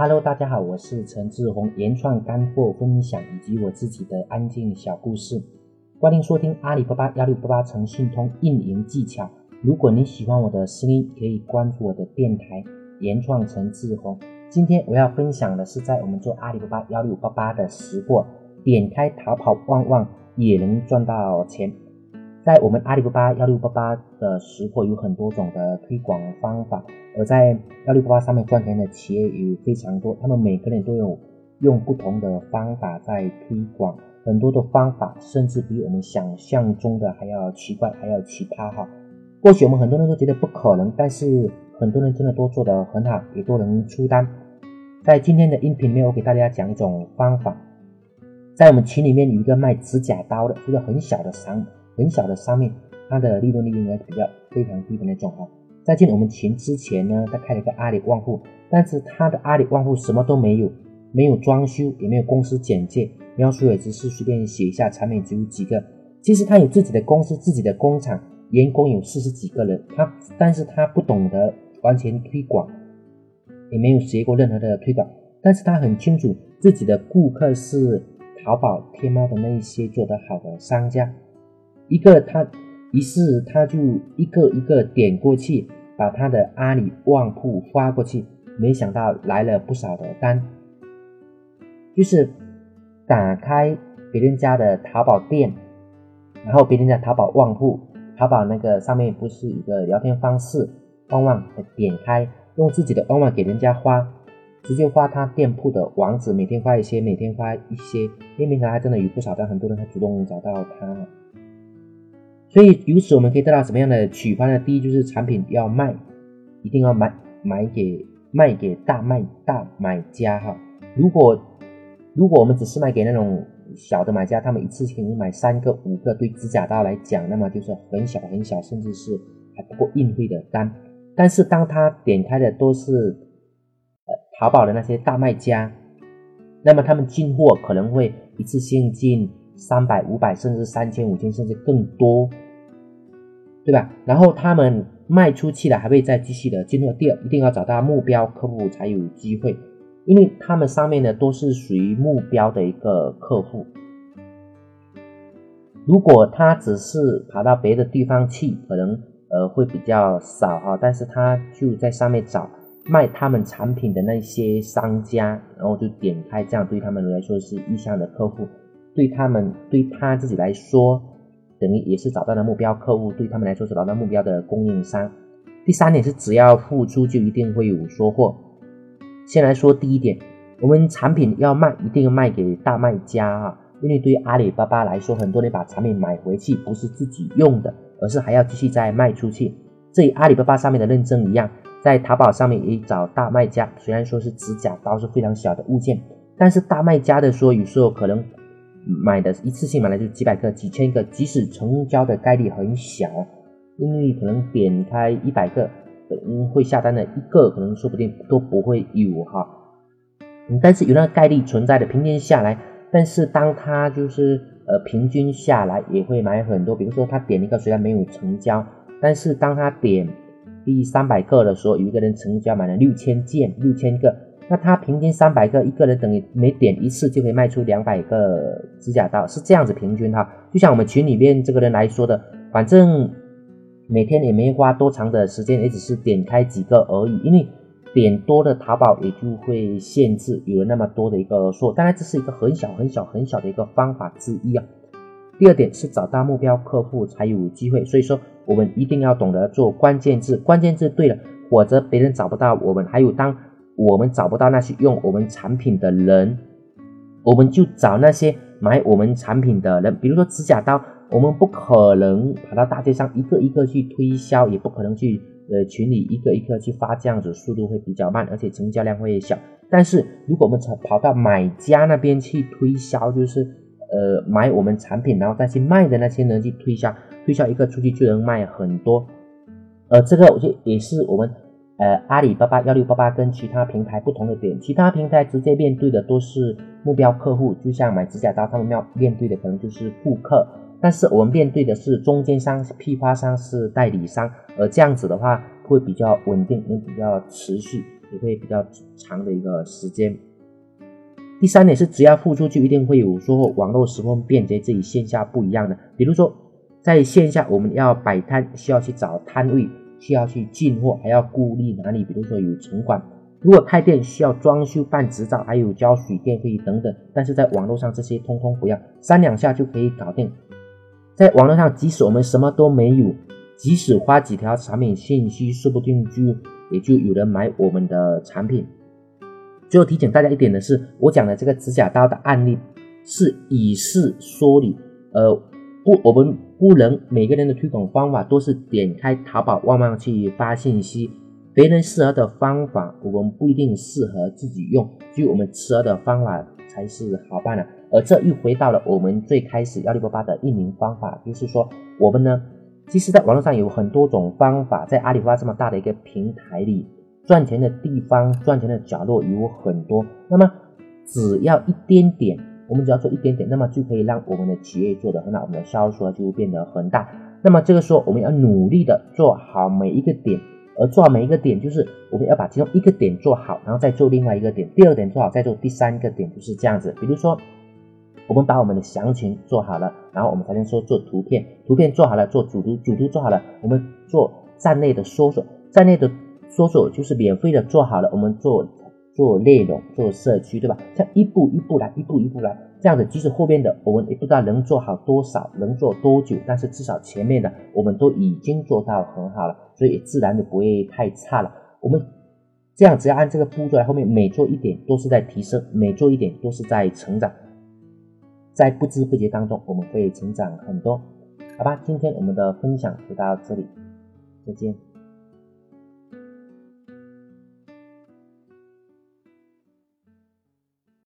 Hello，大家好，我是陈志宏，原创干货分享以及我自己的安静小故事，欢迎收听阿里巴巴幺六八八诚信通运营技巧。如果你喜欢我的声音，可以关注我的电台原创陈志宏。今天我要分享的是在我们做阿里巴巴幺六八八的实货，点开淘宝旺旺也能赚到钱。在我们阿里巴巴幺六八八的实货有很多种的推广方法。而在幺六八八上面赚钱的企业也非常多，他们每个人都有用不同的方法在推广，很多的方法甚至比我们想象中的还要奇怪，还要奇葩哈。或许我们很多人都觉得不可能，但是很多人真的都做得很好，也都能出单。在今天的音频里面，我给大家讲一种方法，在我们群里面有一个卖指甲刀的，一个很小的商，很小的商面，它的利润率应该比较非常低的那种哈。在进我们群之前呢，他开了一个阿里旺铺，但是他的阿里旺铺什么都没有，没有装修，也没有公司简介，描述也只是随便写一下，产品只有几个。其实他有自己的公司、自己的工厂，员工有四十几个人，他但是他不懂得完全推广，也没有学过任何的推广，但是他很清楚自己的顾客是淘宝、天猫的那一些做得好的商家，一个他，于是他就一个一个点过去。把他的阿里旺铺发过去，没想到来了不少的单。就是打开别人家的淘宝店，然后别人家淘宝旺铺，淘宝那个上面不是一个聊天方式，旺旺点开，用自己的旺旺给人家发，直接发他店铺的网址，每天发一些，每天发一些，因为平台还真的有不少的很多人他主动找到他。所以由此我们可以得到什么样的启发呢？第一就是产品要卖，一定要买买给卖给大卖大买家哈。如果如果我们只是卖给那种小的买家，他们一次性买三个五个，对指甲刀来讲，那么就是很小很小，甚至是还不够运费的单。但是当他点开的都是呃淘宝的那些大卖家，那么他们进货可能会一次性进。三百、五百，甚至三千、五千，甚至更多，对吧？然后他们卖出去了，还会再继续的进入第二，一定要找到目标客户才有机会，因为他们上面的都是属于目标的一个客户。如果他只是跑到别的地方去，可能呃会比较少哈，但是他就在上面找卖他们产品的那些商家，然后就点开，这样对他们来说是意向的客户。对他们，对他自己来说，等于也是找到了目标客户；对他们来说是找到目标的供应商。第三点是，只要付出就一定会有收获。先来说第一点，我们产品要卖，一定要卖给大卖家啊！因为对于阿里巴巴来说，很多人把产品买回去不是自己用的，而是还要继续再卖出去。这与阿里巴巴上面的认证一样，在淘宝上面也找大卖家。虽然说是指甲刀是非常小的物件，但是大卖家的说，有时候可能。买的一次性买来就几百个、几千个，即使成交的概率很小，因为可能点开一百个，嗯，会下单的一个，可能说不定都不会有哈。但是有那个概率存在的，平均下来，但是当他就是呃平均下来也会买很多。比如说他点一个虽然没有成交，但是当他点第三百个的时候，有一个人成交买了六千件、六千个。那他平均三百个，一个人等于每点一次就可以卖出两百个指甲刀，是这样子平均哈。就像我们群里面这个人来说的，反正每天也没花多长的时间，也只是点开几个而已。因为点多的淘宝也就会限制有那么多的一个数，当然这是一个很小很小很小的一个方法之一啊。第二点是找到目标客户才有机会，所以说我们一定要懂得做关键字，关键字对了，否则别人找不到我们。还有当我们找不到那些用我们产品的人，我们就找那些买我们产品的人。比如说指甲刀，我们不可能跑到大街上一个一个去推销，也不可能去呃群里一个一个去发，这样子速度会比较慢，而且成交量会小。但是如果我们跑跑到买家那边去推销，就是呃买我们产品然后再去卖的那些人去推销，推销一个出去就能卖很多。呃，这个我就也是我们。呃，阿里巴巴幺六八八跟其他平台不同的点，其他平台直接面对的都是目标客户，就像买指甲刀，他们要面对的可能就是顾客，但是我们面对的是中间商、批发商、是代理商，而这样子的话会比较稳定，也比较持续。也会比较长的一个时间。第三点是，只要付出就一定会有收获。网络十分便捷，这与线下不一样的。比如说，在线下我们要摆摊，需要去找摊位，需要去进货，还要顾虑哪里？比如说有城管。如果开店需要装修、办执照，还有交水电费等等。但是在网络上这些通通不要，三两下就可以搞定。在网络上，即使我们什么都没有，即使花几条产品信息，说不定就也就有人买我们的产品。最后提醒大家一点的是，我讲的这个指甲刀的案例是以事说理，呃，不，我们不能每个人的推广方法都是点开淘宝旺旺去发信息，别人适合的方法我们不一定适合自己用，只有我们适合的方法才是好办的。而这又回到了我们最开始幺六八八的运营方法，就是说我们呢，其实在网络上有很多种方法，在阿里巴巴这么大的一个平台里。赚钱的地方，赚钱的角落有很多。那么，只要一点点，我们只要做一点点，那么就可以让我们的企业做得很好，我们的销售额就会变得很大。那么这个时候，我们要努力的做好每一个点，而做好每一个点，就是我们要把其中一个点做好，然后再做另外一个点，第二点做好，再做第三个点，就是这样子。比如说，我们把我们的详情做好了，然后我们才能说做图片，图片做好了，做主图，主图做好了，我们做站内的搜索，站内的。搜索就是免费的做好了，我们做做内容，做社区，对吧？像一步一步来，一步一步来，这样子，即使后面的我们也不知道能做好多少，能做多久，但是至少前面的我们都已经做到很好了，所以自然就不会太差了。我们这样只要按这个步骤来，后面每做一点都是在提升，每做一点都是在成长，在不知不觉当中我们会成长很多，好吧？今天我们的分享就到这里，再见。